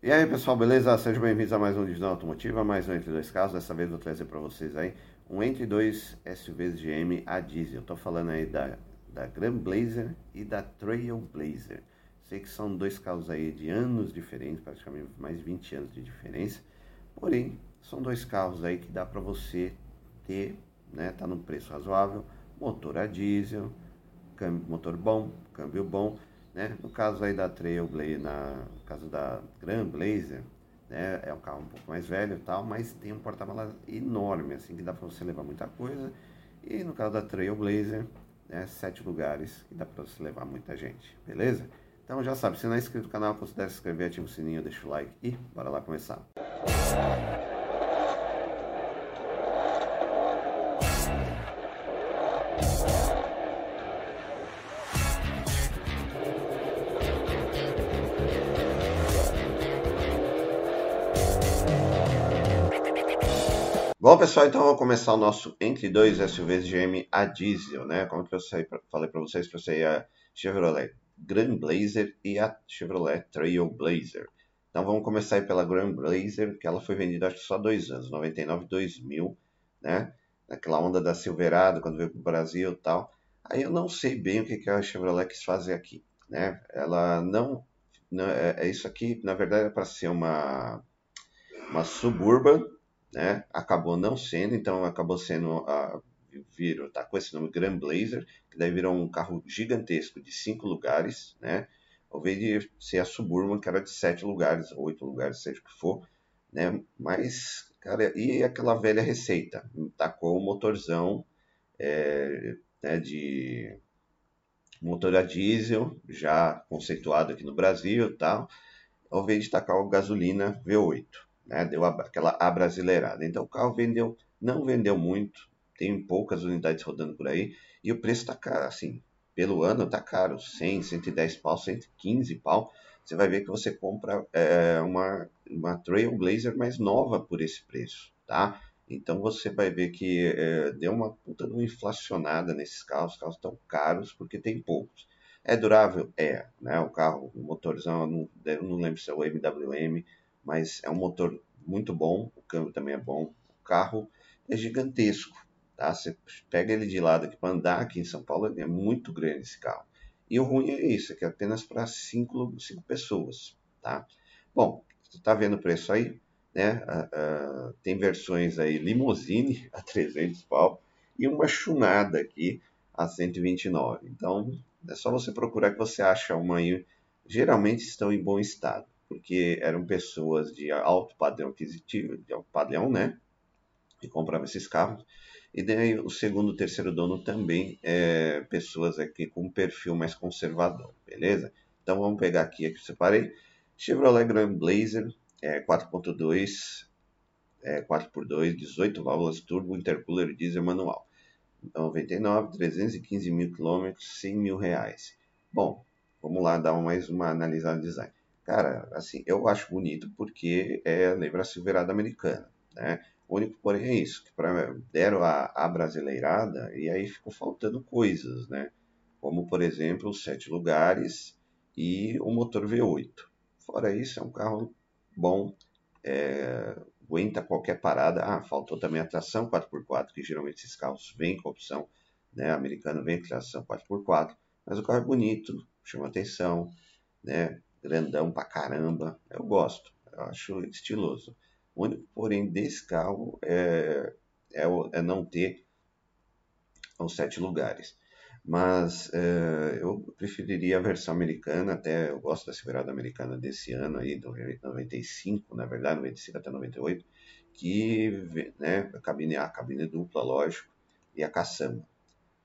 E aí pessoal, beleza? Sejam bem-vindos a mais um Divisão Automotiva, mais um Entre Dois Carros. Dessa vez vou trazer para vocês aí um Entre Dois SUVs GM a diesel. Estou falando aí da, da Grand Blazer e da Trail Blazer. Sei que são dois carros aí de anos diferentes, praticamente mais de 20 anos de diferença. Porém, são dois carros aí que dá para você ter, né? Tá num preço razoável, motor a diesel, câmbio, motor bom, câmbio bom né? No caso aí da Trailblazer, no caso da Grand Blazer, né? é um carro um pouco mais velho e tal, mas tem um porta-malas enorme, assim, que dá para você levar muita coisa. E no caso da Trailblazer, né? sete lugares que dá para você levar muita gente, beleza? Então já sabe, se não é inscrito no canal, considere se inscrever, ativa o sininho, deixa o like e bora lá começar. Pessoal, então vamos começar o nosso entre dois SUVs GM a diesel, né? Como que eu falei para vocês, você a Chevrolet Grand Blazer e a Chevrolet Trail Blazer. Então vamos começar pela Grand Blazer, que ela foi vendida acho que só dois anos, 99 2000, né? Naquela onda da Silverado, quando veio para o Brasil e tal. Aí eu não sei bem o que, que a Chevrolet quis fazer aqui, né? Ela não... não é, é isso aqui, na verdade, é para ser uma, uma Suburban, né? Acabou não sendo, então acabou sendo a virou, tá com esse nome Grand Blazer, que daí virou um carro gigantesco de cinco lugares, né? Ao invés de ser a Suburban, que era de sete lugares, oito lugares, seja o que for, né? Mas, cara, e aquela velha receita? Tacou o motorzão é, né, de motor a diesel, já conceituado aqui no Brasil tal, ao invés de tacar o gasolina V8 né? deu aquela abrasileirada. Então o carro vendeu, não vendeu muito, tem poucas unidades rodando por aí, e o preço está caro, assim, pelo ano está caro, 100, 110 pau, 115 pau. Você vai ver que você compra é, uma, uma Trailblazer mais nova por esse preço, tá? Então você vai ver que é, deu uma puta de uma inflacionada nesses carros, os carros estão caros porque tem poucos. É durável? É, né? O carro, o motorzão, eu não, eu não lembro se é o MWM, mas é um motor muito bom, o câmbio também é bom, o carro é gigantesco, tá? Você pega ele de lado aqui para andar aqui em São Paulo, é muito grande esse carro. E o ruim é isso, é que é apenas para cinco, cinco pessoas, tá? Bom, você está vendo o preço aí, né? Uh, uh, tem versões aí limousine a 300 pau e uma chunada aqui a 129. Então, é só você procurar que você acha uma aí. Geralmente estão em bom estado porque eram pessoas de alto padrão aquisitivo, de alto padrão, né? Que compravam esses carros. E daí o segundo, terceiro dono também é pessoas aqui com um perfil mais conservador, beleza? Então vamos pegar aqui, aqui eu separei. Chevrolet Grand Blazer é 4.2, é 4x2, 18 válvulas turbo, intercooler diesel manual. 99, 315 mil quilômetros, 100 mil reais. Bom, vamos lá dar mais uma analisada no design. Cara, assim, eu acho bonito porque é, a Silverado americana, né? O único, porém, é isso, que pra, deram a, a brasileirada e aí ficou faltando coisas, né? Como, por exemplo, os sete lugares e o motor V8. Fora isso, é um carro bom, é, aguenta qualquer parada. Ah, faltou também a tração 4x4, que geralmente esses carros vêm com a opção, né? Americano vem com tração 4x4, mas o carro é bonito, chama atenção, né? Grandão pra caramba. Eu gosto, eu acho estiloso. O único, porém, desse carro é, é, é não ter os sete lugares. Mas é, eu preferiria a versão americana, até eu gosto da Silverado americana desse ano aí, do 95, na verdade, 95 até 98, que né, a cabine A, cabine dupla, lógico, e a caçamba.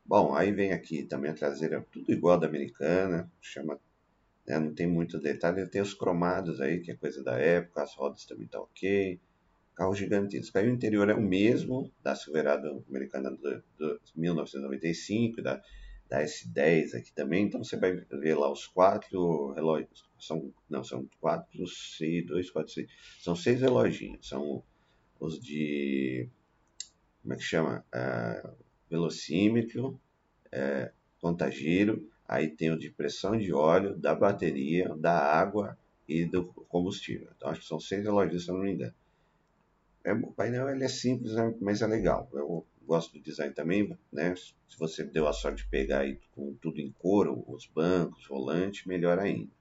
Bom, aí vem aqui também a traseira, tudo igual da americana, chama né? não tem muito detalhe. Tem os cromados aí, que é coisa da época, as rodas também tá ok. Carro gigantesco. Aí o interior é o mesmo da Silverado americana do 1995, da, da S10 aqui também. Então você vai ver lá os quatro relógios. São, não, são quatro, seis, dois, quatro, seis. São seis reloginhos. São os de. Como é que chama? Uh, velocímetro, uh, contagiro Aí tem o de pressão de óleo, da bateria, da água e do combustível. Então acho que são seis relógios, se eu não me engano. É, o painel ele é simples, né, mas é legal. Eu gosto do design também, né? Se você deu a sorte de pegar aí com tudo em couro, os bancos, volante, melhor ainda.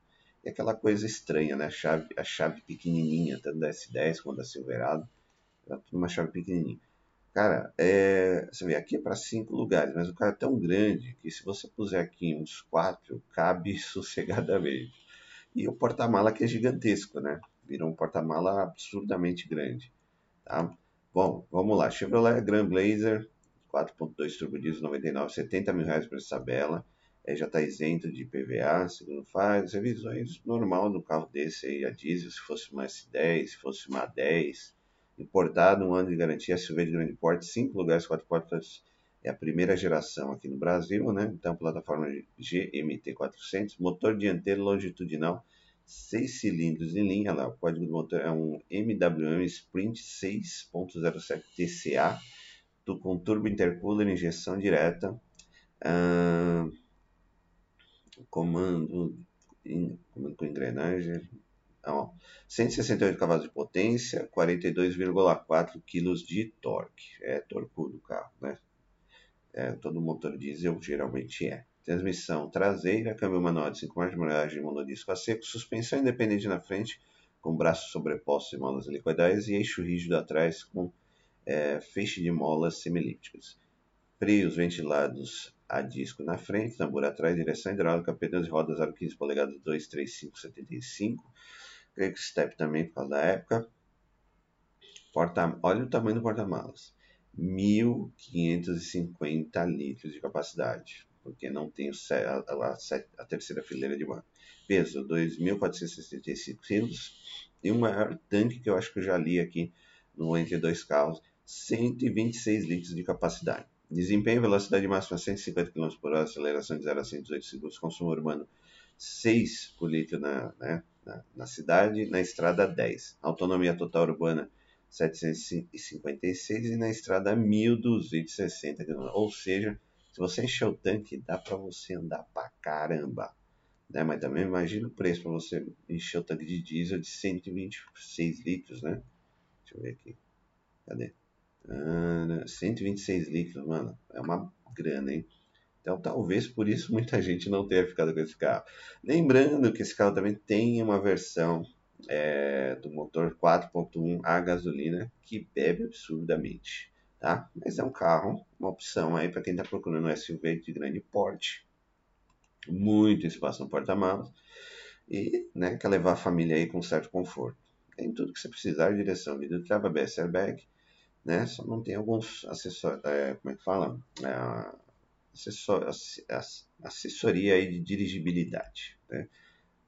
E aquela coisa estranha, né? A chave, a chave pequenininha, tanto da S10 quanto da Silverado, é tudo uma chave pequenininha. Cara, é, você vê, aqui é para cinco lugares, mas o cara é tão grande que se você puser aqui uns quatro, cabe sossegadamente. E o porta-mala que é gigantesco, né? Virou um porta-mala absurdamente grande, tá? Bom, vamos lá. Chevrolet Grand Blazer 4.2 turbo diesel 99, 70 mil reais para essa tabela. É, já está isento de PVA, segundo faz. Revisões normal do carro desse aí, a diesel, se fosse uma S10, se fosse uma 10 importado, um ano de garantia, SUV de grande porte, 5 lugares, 4 portas, é a primeira geração aqui no Brasil, né? Então, plataforma GMT400, motor dianteiro longitudinal, 6 cilindros em linha, lá, o código do motor é um MWM Sprint 6.07 TCA, com turbo intercooler, injeção direta, uh, comando, comando com engrenagem, então, 168 cavalos de potência, 42,4 kg de torque. É torcudo o carro, né? É, todo motor diesel geralmente é. Transmissão traseira, câmbio manual de 5 marchas, embreagem monodisco a seco, suspensão independente na frente, com braços sobrepostos e molas helicoidais, e eixo rígido atrás com é, feixe de molas semilípticas. Freios ventilados a disco na frente, tambor atrás, direção hidráulica, pneus e rodas aro 15 polegadas 2, 3, 5, 75 Greg Step também por causa da época. Porta, olha o tamanho do porta-malas. 1.550 litros de capacidade, porque não tem a, a, a terceira fileira de banco. Peso 2.465 quilos e o maior tanque que eu acho que eu já li aqui no entre dois carros, 126 litros de capacidade. Desempenho, velocidade máxima 150 km por hora, aceleração de 0 a 118 segundos, consumo urbano 6 por litro na, né, na, na cidade, na estrada 10. Autonomia total urbana 756 e na estrada 1260 km. Ou seja, se você encher o tanque, dá para você andar pra caramba. Né? Mas também imagina o preço para você encher o tanque de diesel de 126 litros, né? Deixa eu ver aqui. Cadê? Ah, 126 litros, mano. É uma grana, hein? Então, talvez por isso muita gente não tenha ficado com esse carro. Lembrando que esse carro também tem uma versão é, do motor 4.1 a gasolina que bebe absurdamente, tá? Mas é um carro, uma opção aí para quem está procurando um SUV de grande porte, muito espaço no porta-malas e, né, quer levar a família aí com certo conforto. Tem tudo que você precisar, direção, vidro trava, ABS airbag, né? Só não tem alguns acessórios, é, como é que fala? É, assessoria aí de dirigibilidade. Né?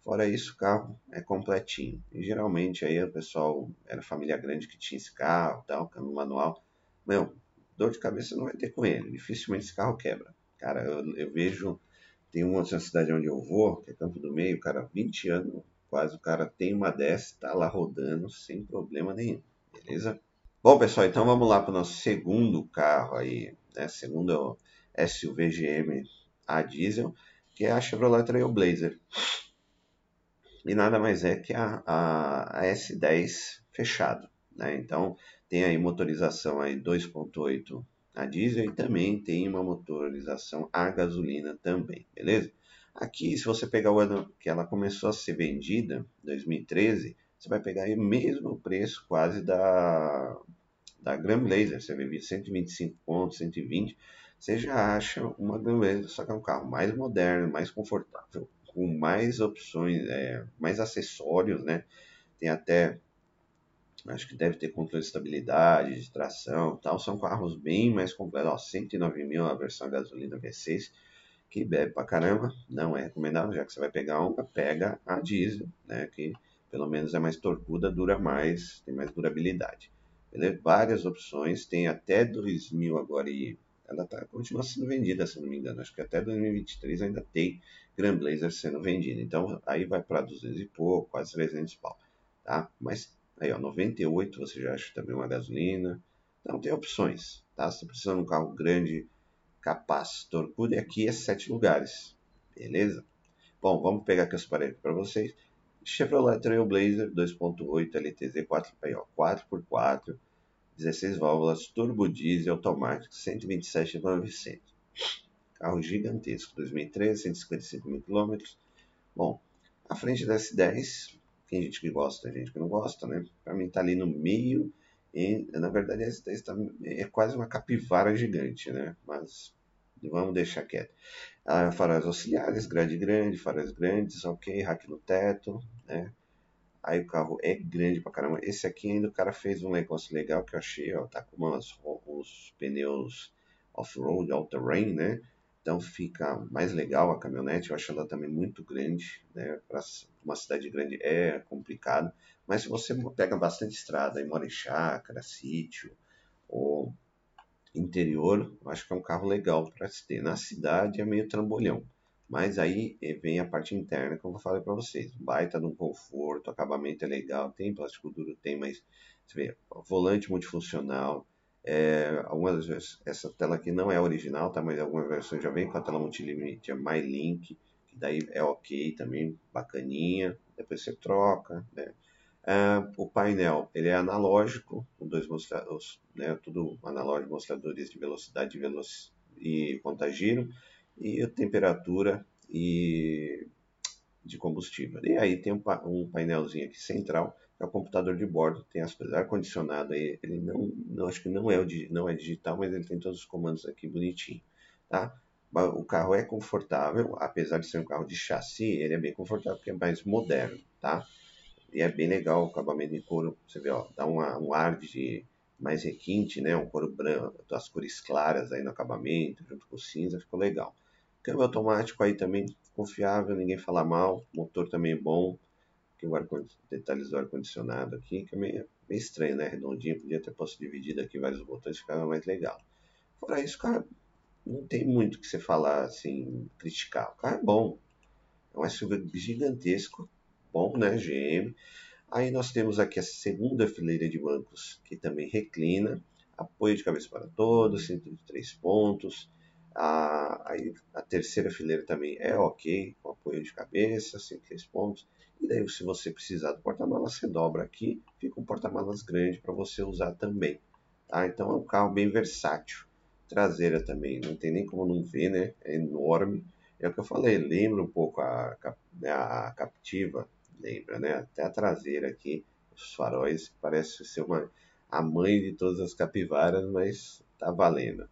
Fora isso, o carro é completinho. E geralmente aí o pessoal era família grande que tinha esse carro, tal, câmbio manual. Meu, dor de cabeça não vai ter com ele. Dificilmente esse carro quebra. Cara, eu, eu vejo, tem uma outra cidade onde eu vou, que é Campo do Meio, cara, 20 anos quase, o cara tem uma dessa, tá lá rodando sem problema nenhum. Beleza? Bom, pessoal, então vamos lá para o nosso segundo carro aí, né? Segundo SUV GM a diesel, que é a Chevrolet Trailblazer. E nada mais é que a, a, a S10 fechado. Né? Então tem aí motorização aí 2.8 a diesel e também tem uma motorização a gasolina também, beleza? Aqui, se você pegar o ano que ela começou a ser vendida, 2013, você vai pegar o mesmo preço quase da, da Grand Blazer. Você vê 125 pontos, 120 você já acha uma beleza, só que é um carro mais moderno, mais confortável, com mais opções, é, mais acessórios, né? Tem até, acho que deve ter controle de estabilidade, de tração tal. São carros bem mais completos. Ó, 109 mil a versão gasolina V6, que bebe pra caramba. Não é recomendável, já que você vai pegar uma, pega a diesel, né? Que pelo menos é mais torcuda, dura mais, tem mais durabilidade. Beleza? Várias opções, tem até 2000 agora e ela tá, continua sendo vendida, se não me engano. Acho que até 2023 ainda tem Grand Blazer sendo vendida. Então aí vai para 200 e pouco, quase 300 pau. Tá? Mas aí, ó, 98 você já acha também uma gasolina. Então tem opções. Tá? Você precisa de um carro grande, capaz, torcudo. E aqui é sete lugares. Beleza? Bom, vamos pegar aqui os parâmetros para vocês. Chevrolet Trailblazer 2.8 LTZ 4, aí, ó, 4x4, 16 válvulas, turbo diesel automático, 127.900. Carro gigantesco, 2013, 155 mil quilômetros. Bom, a frente da S10, tem gente que gosta, tem gente que não gosta, né? Para mim tá ali no meio e, na verdade, a S10 tá, é quase uma capivara gigante, né? Mas vamos deixar quieto. Ah, faróis auxiliares, grade grande, faróis grandes, ok, rack no teto, né? Aí o carro é grande pra caramba. Esse aqui ainda o cara fez um negócio legal que eu achei, ó, tá com umas, os pneus off-road, all-terrain, né? Então fica mais legal a caminhonete. Eu acho ela também muito grande, né? Para uma cidade grande é complicado. Mas se você pega bastante estrada e mora em chácara, sítio ou interior, eu acho que é um carro legal para se ter. Na cidade é meio trambolhão. Mas aí eh, vem a parte interna, como eu falei para vocês. Baita de um conforto, acabamento é legal, tem plástico duro, tem, mas você vê, volante multifuncional. É, algumas vezes, essa tela aqui não é original, tá? Mas algumas versões já vem com a tela multimídia MyLink, que daí é ok também, bacaninha. Depois você troca, né? É, o painel ele é analógico, com dois mostradores, né, tudo analógico, mostradores de velocidade veloc e contagiro e a temperatura e de combustível. E aí tem um, painelzinho aqui central, é o computador de bordo, tem as coisas, ar-condicionado aí, ele não, não, acho que não é, o, não é digital, mas ele tem todos os comandos aqui bonitinho, tá? O carro é confortável, apesar de ser um carro de chassi, ele é bem confortável, porque é mais moderno, tá? E é bem legal o acabamento em couro, você vê, ó, dá uma, um ar de mais requinte, né? Um couro branco, as cores claras aí no acabamento, junto com cinza, ficou legal. Câmbio automático aí também confiável, ninguém fala mal. Motor também bom. Aqui o ar detalhes do ar-condicionado aqui, que é meio, meio, estranho, né? Redondinho, podia ter posto dividido aqui vários botões, ficava mais legal. Fora isso, cara, não tem muito que você falar, assim, criticar. O carro é bom. É um SUV gigantesco, bom, né? GM. Aí nós temos aqui a segunda fileira de bancos, que também reclina. Apoio de cabeça para todos, 103 pontos. A, a, terceira fileira também é ok, com apoio de cabeça, sem três pontos. E daí, se você precisar do porta-malas, você dobra aqui, fica um porta-malas grande para você usar também. Tá? Então é um carro bem versátil. Traseira também, não tem nem como não ver, né? É enorme. É o que eu falei, lembra um pouco a, a, a Captiva, lembra, né? Até a traseira aqui, os faróis, parece ser uma, a mãe de todas as capivaras, mas tá valendo.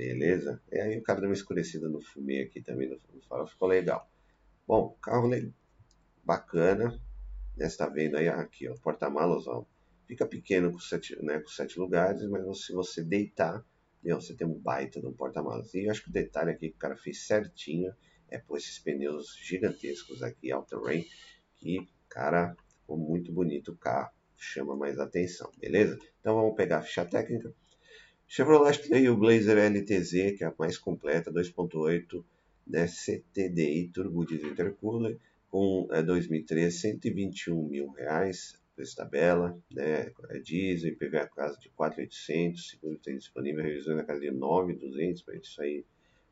Beleza? E aí o cara deu uma escurecida no fumê aqui também, no, farol, ficou legal. Bom, carro legal, bacana. Né, você tá vendo aí, aqui, ó, porta-malas, ó. Fica pequeno com sete, né, com sete lugares, mas se você deitar, meu, você tem um baita de um porta-malas. E eu acho que o detalhe aqui que o cara fez certinho é pôr esses pneus gigantescos aqui, all-terrain, que, cara, ficou muito bonito o carro, chama mais atenção, beleza? Então vamos pegar a ficha técnica. Chevrolet Trailblazer LTZ, que é a mais completa, 2.8 né, CTDI Turbo Diesel Intercooler, com é, 2013, 121 mil reais, preço tabela, né, é diesel, IPVA casa de 4.800, seguro tem disponível, revisão na casa de 9.200, para isso aí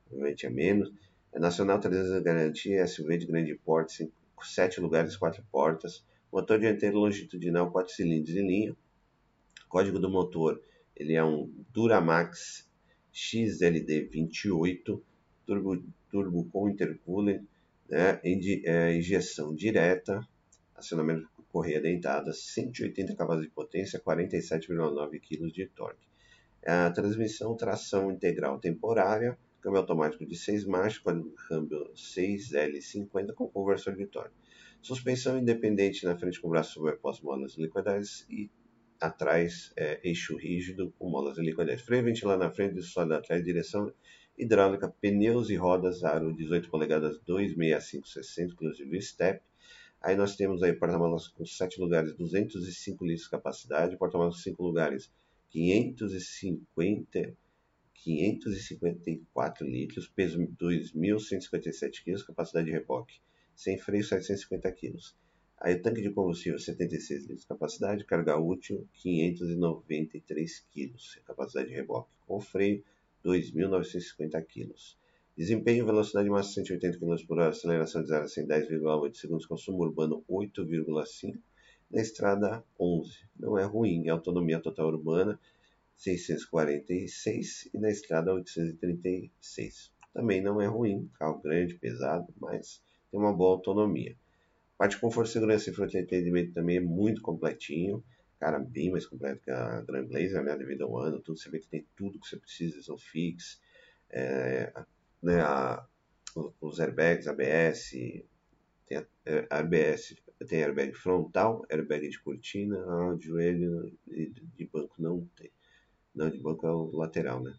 provavelmente é menos. É nacional 300 garantia, SUV de grande porte, 5, 7 lugares, 4 portas, motor dianteiro longitudinal, 4 cilindros em linha, código do motor ele é um Duramax XLD 28 turbo, turbo com intercooler, né, é, injeção direta, acionamento por correia dentada, 180 cavalos de potência, 47,9 kg de torque. A transmissão tração integral temporária, câmbio automático de 6 marchas, câmbio 6L50 com conversor de torque. Suspensão independente na frente com braço sobreposto, molas liquidez e atrás, é, eixo rígido com molas helicoidais. Freio ventilar na frente, sólido atrás, direção hidráulica, pneus e rodas, aro 18 polegadas 26560, inclusive step. Aí nós temos aí porta-malas com 7 lugares, 205 litros de capacidade, porta-malas com 5 lugares, 550 554 litros, peso 2.157 kg, capacidade de reboque, sem freio 750 kg. Aí tanque de combustível 76 litros de capacidade, carga útil 593 kg, capacidade de reboque com freio 2.950 kg. Desempenho, velocidade máxima 180 km por hora, aceleração de 0 a 110,8 segundos, consumo urbano 8,5, na estrada 11. Não é ruim, autonomia total urbana 646 e na estrada 836. Também não é ruim, carro grande, pesado, mas tem uma boa autonomia. Parte de conforto, segurança e entretenimento também é muito completinho. Cara, bem mais completo que a Grand Blazer, né? Devido ao ano, tudo. Você vê que tem tudo que você precisa, são fix, é, né, a, os airbags, ABS, tem ABS, tem airbag frontal, airbag de cortina, a de joelho de, de banco não tem. Não, de banco é o lateral, né?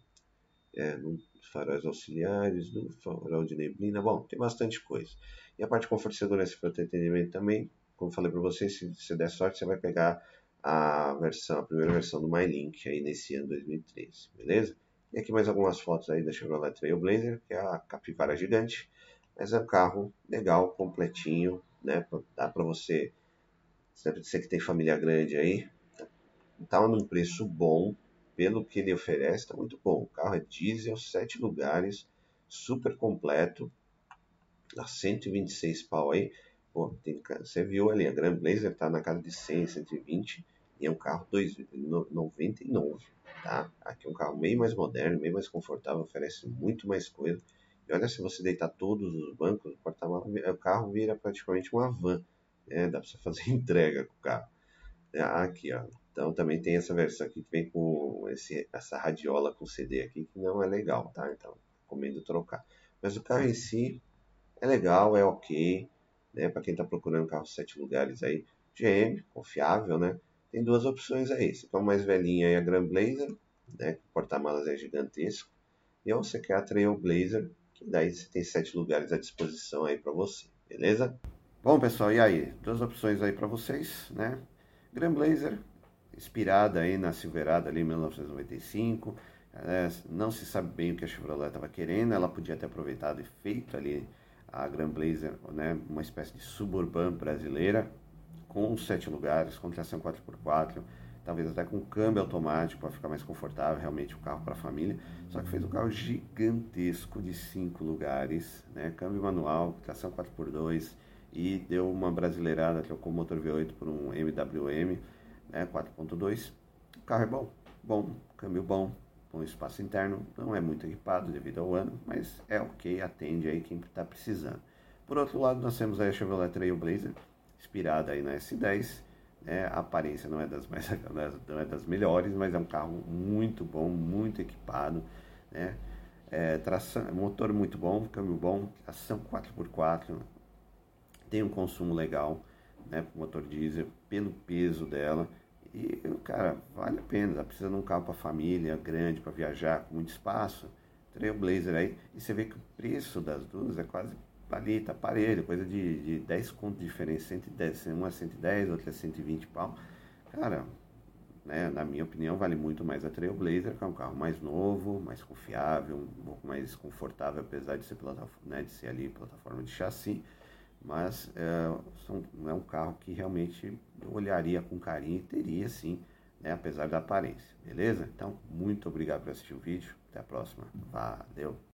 É, no, faróis auxiliares, do farol de neblina, bom, tem bastante coisa. E a parte de conforto segurança para entretenimento também, como falei para vocês, se você der sorte, você vai pegar a versão, a primeira versão do MyLink aí nesse ano 2013, beleza? E aqui mais algumas fotos aí da Chevrolet Trailblazer, que é a capivara gigante. Mas é um carro legal, completinho, né? Dá para você, você que tem família grande aí, tá num preço bom, pelo que ele oferece, tá muito bom. O carro é diesel, 7 lugares, super completo, dá 126 pau aí. Pô, tem, você viu ali, a Grand Blazer tá na casa de 100, 120 e é um carro 99, tá? Aqui é um carro meio mais moderno, meio mais confortável, oferece muito mais coisa. E olha, se você deitar todos os bancos, o o carro vira praticamente uma van. Né? Dá para você fazer entrega com o carro. É, aqui, ó. Então também tem essa versão aqui que vem com esse, essa radiola com CD aqui, que não é legal, tá? Então recomendo trocar. Mas o carro em si é legal, é ok, né? Para quem está procurando carro sete lugares aí, GM, confiável, né? Tem duas opções aí. Você quer mais velhinha aí a Grand Blazer, né? O porta-malas é gigantesco. E ou você quer a Trailblazer, que daí você tem sete lugares à disposição aí para você, beleza? Bom, pessoal, e aí? Duas opções aí para vocês, né? Grand Blazer, inspirada aí na Silverado ali em 1995. É, não se sabe bem o que a Chevrolet estava querendo. Ela podia ter aproveitado e feito ali a Grand Blazer, né? Uma espécie de suburban brasileira com sete lugares, com tração 4x4, talvez até com câmbio automático para ficar mais confortável, realmente um carro para a família. Só que fez um carro gigantesco de cinco lugares, né? câmbio manual, tração 4x2 e deu uma brasileirada, trocou o motor V8 por um MWM né? 4.2. O carro é bom, bom, câmbio bom, com espaço interno, não é muito equipado devido ao ano, mas é ok, atende aí quem está precisando. Por outro lado, nós temos a Chevrolet Trailblazer, inspirada aí na S10. Né? A aparência não é das mais não é das melhores, mas é um carro muito bom, muito equipado, né? É, tração, motor muito bom, câmbio bom, tração 4x4, tem um consumo legal, né, motor diesel, pelo peso dela. E, cara, vale a pena, tá precisando de um carro para família, grande, para viajar, com muito espaço, Trailblazer aí, e você vê que o preço das duas é quase ali, tá parelho, coisa de, de 10 contos de diferença, 110, uma é 110, outra é 120 pau. Cara, né, na minha opinião, vale muito mais a Trailblazer, que é um carro mais novo, mais confiável, um pouco mais confortável, apesar de ser, né, de ser ali plataforma de chassi. Mas é, são, é um carro que realmente eu olharia com carinho e teria sim, né, apesar da aparência, beleza? Então, muito obrigado por assistir o vídeo. Até a próxima. Valeu!